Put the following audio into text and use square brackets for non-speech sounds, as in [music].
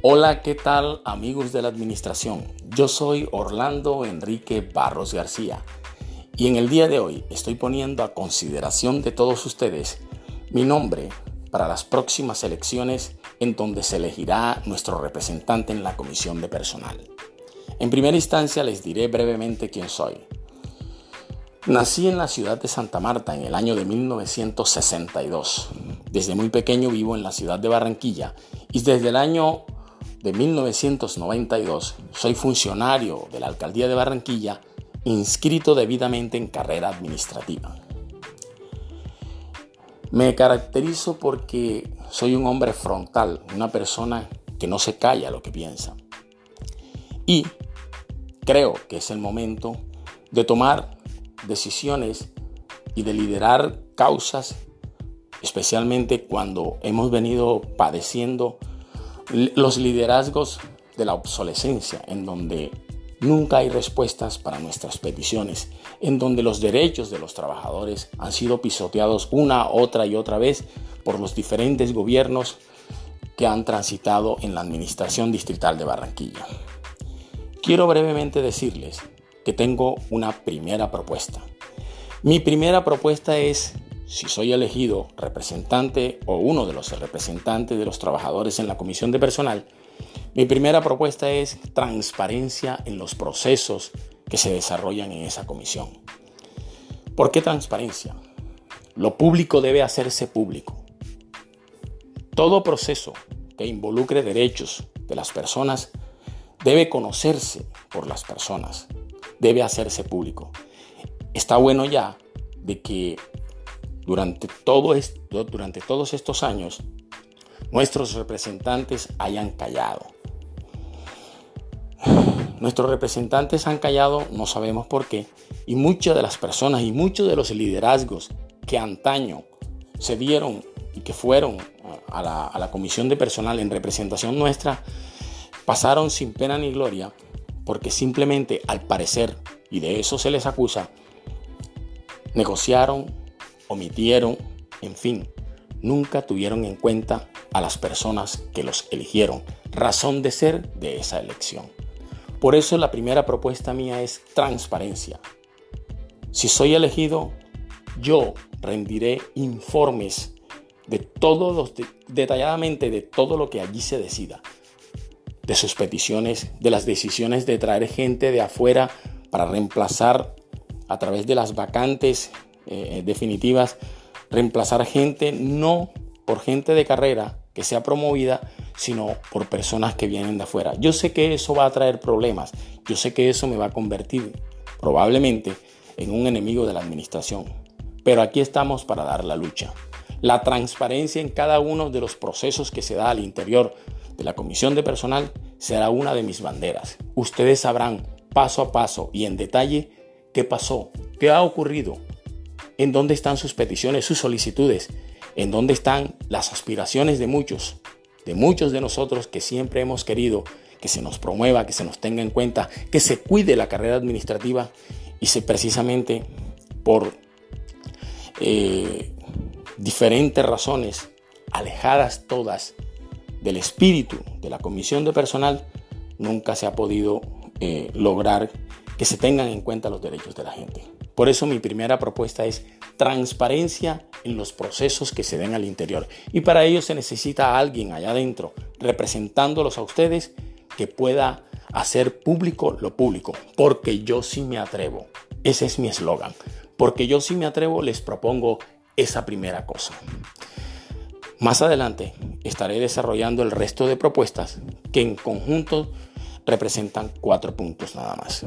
Hola, ¿qué tal amigos de la administración? Yo soy Orlando Enrique Barros García y en el día de hoy estoy poniendo a consideración de todos ustedes mi nombre para las próximas elecciones en donde se elegirá nuestro representante en la comisión de personal. En primera instancia les diré brevemente quién soy. Nací en la ciudad de Santa Marta en el año de 1962. Desde muy pequeño vivo en la ciudad de Barranquilla y desde el año de 1992 soy funcionario de la alcaldía de Barranquilla inscrito debidamente en carrera administrativa. Me caracterizo porque soy un hombre frontal, una persona que no se calla lo que piensa. Y creo que es el momento de tomar decisiones y de liderar causas, especialmente cuando hemos venido padeciendo los liderazgos de la obsolescencia, en donde nunca hay respuestas para nuestras peticiones, en donde los derechos de los trabajadores han sido pisoteados una, otra y otra vez por los diferentes gobiernos que han transitado en la administración distrital de Barranquilla. Quiero brevemente decirles que tengo una primera propuesta. Mi primera propuesta es, si soy elegido representante o uno de los representantes de los trabajadores en la comisión de personal, mi primera propuesta es transparencia en los procesos que se desarrollan en esa comisión. ¿Por qué transparencia? Lo público debe hacerse público. Todo proceso que involucre derechos de las personas debe conocerse por las personas debe hacerse público. Está bueno ya de que durante, todos estos años nuestros representantes hayan callado. [sighs] Nuestros representantes han callado, no sabemos por qué, y muchas de las personas y muchos de los liderazgos que antaño se dieron y que fueron a la comisión de personal en representación nuestra, pasaron sin pena ni gloria porque simplemente al parecer, y de eso se les acusa, negociaron, omitieron, en fin, nunca tuvieron en cuenta a las personas que los eligieron, razón de ser de esa elección. Por eso la primera propuesta mía es transparencia. Si soy elegido, yo rendiré informes de todos los detalladamente de todo lo que allí se decida de sus peticiones, de las decisiones de traer gente de afuera para reemplazar a través de las vacantes eh, definitivas, reemplazar gente no por gente de carrera que sea promovida, sino por personas que vienen de afuera. Yo sé que eso va a traer problemas, yo sé que eso me va a convertir probablemente en un enemigo de la administración, pero aquí estamos para dar la lucha. La transparencia en cada uno de los procesos que se da al interior de la comisión de personal será una de mis banderas. Ustedes sabrán paso a paso y en detalle qué pasó, qué ha ocurrido, en dónde están sus peticiones, sus solicitudes, en dónde están las aspiraciones de muchos, de muchos de nosotros que siempre hemos querido que se nos promueva, que se nos tenga en cuenta, que se cuide la carrera administrativa y se precisamente por eh, diferentes razones, alejadas todas del espíritu de la comisión de personal, nunca se ha podido eh, lograr que se tengan en cuenta los derechos de la gente. Por eso mi primera propuesta es transparencia en los procesos que se den al interior. Y para ello se necesita alguien allá adentro, representándolos a ustedes, que pueda hacer público lo público. Porque yo sí me atrevo. Ese es mi eslogan. Porque yo sí me atrevo, les propongo esa primera cosa. Más adelante estaré desarrollando el resto de propuestas que en conjunto representan cuatro puntos nada más.